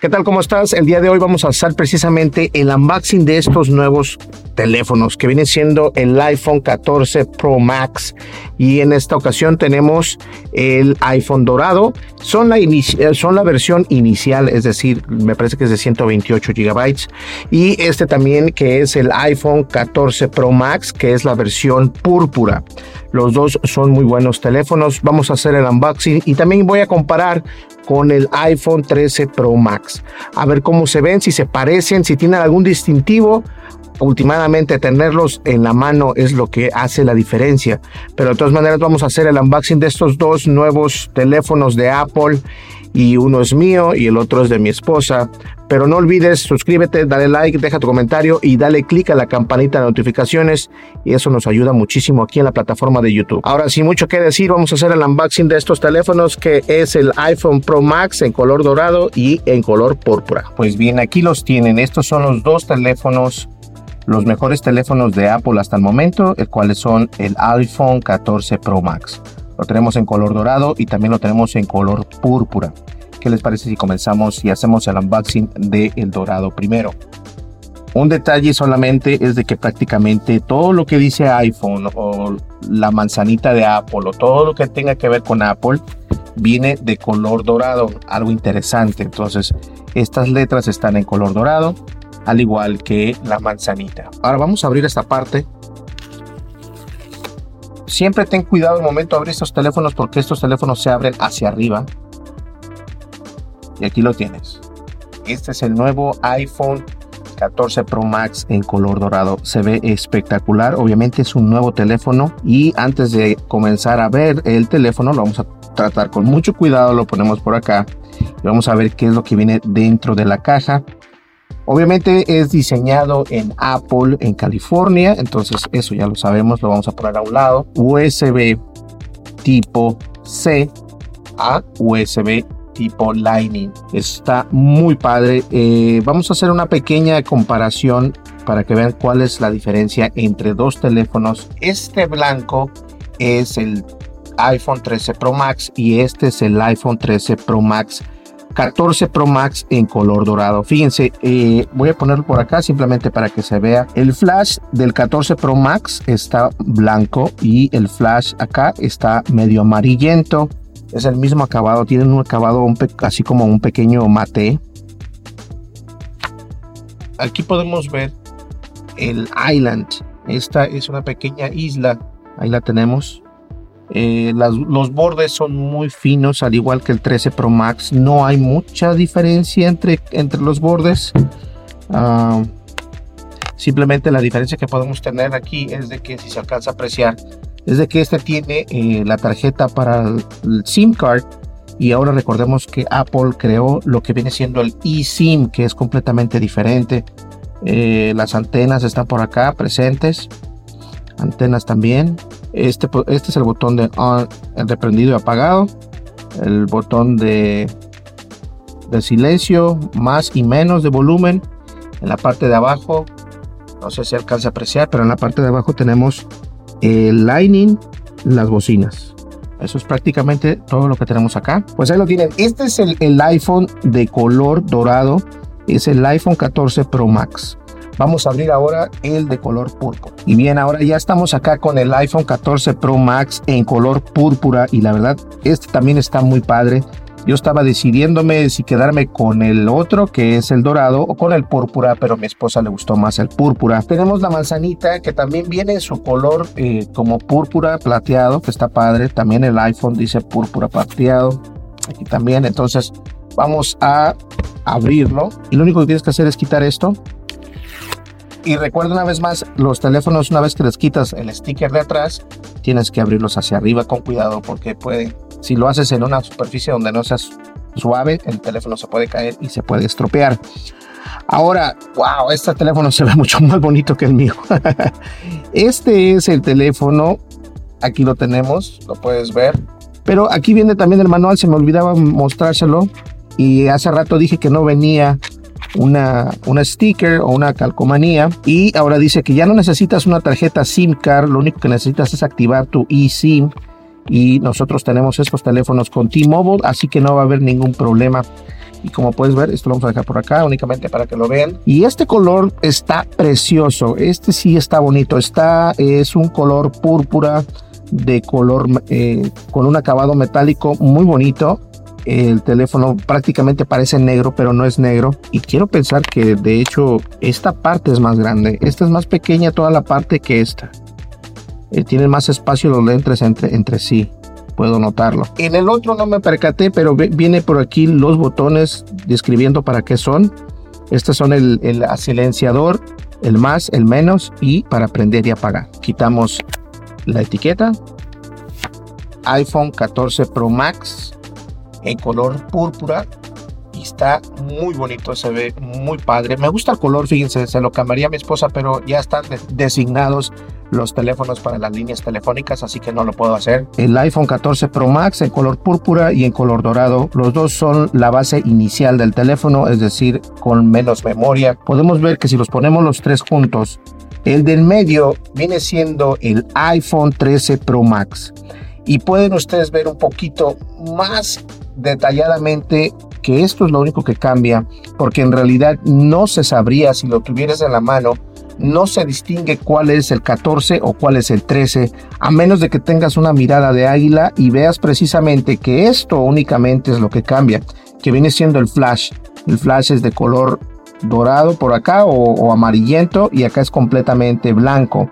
¿Qué tal? ¿Cómo estás? El día de hoy vamos a hacer precisamente el unboxing de estos nuevos teléfonos que viene siendo el iPhone 14 Pro Max. Y en esta ocasión tenemos el iPhone dorado. Son la, son la versión inicial es decir me parece que es de 128 gigabytes. Y este también que es el iPhone 14 Pro Max que es la versión púrpura. Los dos son muy buenos teléfonos. Vamos a hacer el unboxing y también voy a comparar con el iPhone 13 Pro Max. A ver cómo se ven si se parecen si tienen algún distintivo últimamente tenerlos en la mano es lo que hace la diferencia. Pero de todas maneras vamos a hacer el unboxing de estos dos nuevos teléfonos de Apple y uno es mío y el otro es de mi esposa. Pero no olvides, suscríbete, dale like, deja tu comentario y dale click a la campanita de notificaciones y eso nos ayuda muchísimo aquí en la plataforma de YouTube. Ahora sin mucho que decir, vamos a hacer el unboxing de estos teléfonos que es el iPhone Pro Max en color dorado y en color púrpura. Pues bien, aquí los tienen. Estos son los dos teléfonos los mejores teléfonos de Apple hasta el momento, el cuales son el iPhone 14 Pro Max. Lo tenemos en color dorado y también lo tenemos en color púrpura. ¿Qué les parece si comenzamos y hacemos el unboxing del el dorado primero? Un detalle solamente es de que prácticamente todo lo que dice iPhone o la manzanita de Apple o todo lo que tenga que ver con Apple viene de color dorado, algo interesante. Entonces, estas letras están en color dorado al igual que la manzanita. Ahora vamos a abrir esta parte. Siempre ten cuidado al momento de abrir estos teléfonos porque estos teléfonos se abren hacia arriba. Y aquí lo tienes. Este es el nuevo iPhone 14 Pro Max en color dorado. Se ve espectacular. Obviamente es un nuevo teléfono. Y antes de comenzar a ver el teléfono, lo vamos a tratar con mucho cuidado. Lo ponemos por acá. Y vamos a ver qué es lo que viene dentro de la caja. Obviamente es diseñado en Apple en California, entonces eso ya lo sabemos, lo vamos a poner a un lado. USB tipo C a USB tipo Lightning. Está muy padre. Eh, vamos a hacer una pequeña comparación para que vean cuál es la diferencia entre dos teléfonos. Este blanco es el iPhone 13 Pro Max y este es el iPhone 13 Pro Max 14 Pro Max en color dorado. Fíjense, eh, voy a ponerlo por acá simplemente para que se vea. El flash del 14 Pro Max está blanco y el flash acá está medio amarillento. Es el mismo acabado, tiene un acabado así como un pequeño mate. Aquí podemos ver el Island. Esta es una pequeña isla. Ahí la tenemos. Eh, los bordes son muy finos, al igual que el 13 Pro Max. No hay mucha diferencia entre, entre los bordes. Ah, simplemente la diferencia que podemos tener aquí es de que si se alcanza a apreciar, es de que este tiene eh, la tarjeta para el, SIM card. Y ahora recordemos que Apple creó lo que viene siendo el eSIM, que es completamente diferente. Eh, las antenas están por acá presentes. Antenas también. Este, este es el botón de on, de prendido y apagado. El botón de, silencio, más y menos de volumen. En la parte de abajo, no sé si alcanza a apreciar, pero en la parte de abajo tenemos el Lightning, las bocinas. Eso es prácticamente todo lo que tenemos acá. Pues ahí lo tienen. Este es el iPhone de color dorado. Es el iPhone 14 Pro Max. Vamos a abrir ahora el de color púrpura. Y bien, ahora ya estamos acá con el iPhone 14 Pro Max en color púrpura y la verdad, este también está muy padre. Yo estaba decidiéndome si quedarme con el otro, que es el dorado, o con el púrpura, pero a mi esposa le gustó más el púrpura. Tenemos la manzanita, que también viene en su color eh, como púrpura plateado, que está padre. También el iPhone dice púrpura plateado. Aquí también, entonces vamos a abrirlo. Y lo único que tienes que hacer es quitar esto. Y recuerda una vez más, los teléfonos, una vez que les quitas el sticker de atrás, tienes que abrirlos hacia arriba con cuidado porque puede si lo haces en una superficie donde no seas suave, el teléfono se puede caer y se puede estropear. Ahora, wow, este teléfono se ve mucho más bonito que el mío. este es el teléfono, aquí lo tenemos, lo puedes ver. Pero aquí viene también el manual, se me olvidaba mostrárselo. Y hace rato dije que no venía una, una sticker o una calcomanía. Y ahora dice que ya no necesitas una tarjeta SIM card, lo único que necesitas es activar tu eSIM y nosotros tenemos estos teléfonos con T-Mobile, así que no va a haber ningún problema. Y como puedes ver, esto lo vamos a dejar por acá únicamente para que lo vean. Y este color está precioso. Este sí está bonito. Está, es un color púrpura de color eh, con un acabado metálico muy bonito. El teléfono prácticamente parece negro, pero no es negro. Y quiero pensar que de hecho esta parte es más grande. Esta es más pequeña toda la parte que esta. Eh, tienen más espacio los lentes entre, entre sí. Puedo notarlo. En el otro no me percaté, pero viene por aquí los botones describiendo para qué son. Estos son el, el silenciador, el más, el menos y para prender y apagar. Quitamos la etiqueta. iPhone 14 Pro Max en color púrpura y está muy bonito, se ve muy padre. Me gusta el color, fíjense, se lo cambiaría a mi esposa, pero ya están designados los teléfonos para las líneas telefónicas, así que no lo puedo hacer. El iPhone 14 Pro Max en color púrpura y en color dorado. Los dos son la base inicial del teléfono, es decir, con menos memoria. Podemos ver que si los ponemos los tres juntos, el del medio viene siendo el iPhone 13 Pro Max. Y pueden ustedes ver un poquito más detalladamente que esto es lo único que cambia, porque en realidad no se sabría si lo tuvieras en la mano no se distingue cuál es el 14 o cuál es el 13, a menos de que tengas una mirada de águila y veas precisamente que esto únicamente es lo que cambia, que viene siendo el flash. El flash es de color dorado por acá o, amarillento y acá es completamente blanco.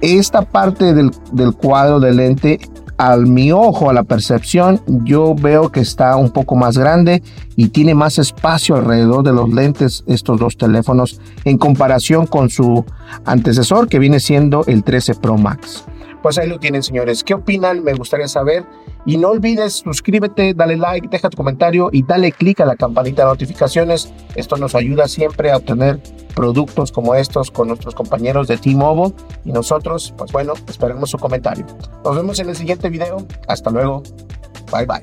Esta parte del, del cuadro de lente al mi ojo, a la percepción, yo veo que está un poco más grande y tiene más espacio alrededor de los lentes estos dos teléfonos en comparación con su antecesor que viene siendo el 13 Pro Max. Pues ahí lo tienen, señores. ¿Qué opinan? Me gustaría saber. Y no olvides, suscríbete, dale like, deja tu comentario y dale click a la campanita de notificaciones. Esto nos ayuda siempre a obtener productos como estos con nuestros compañeros de T-Mobile. Y nosotros, pues bueno, esperemos su comentario. Nos vemos en el siguiente video. Hasta luego. Bye bye.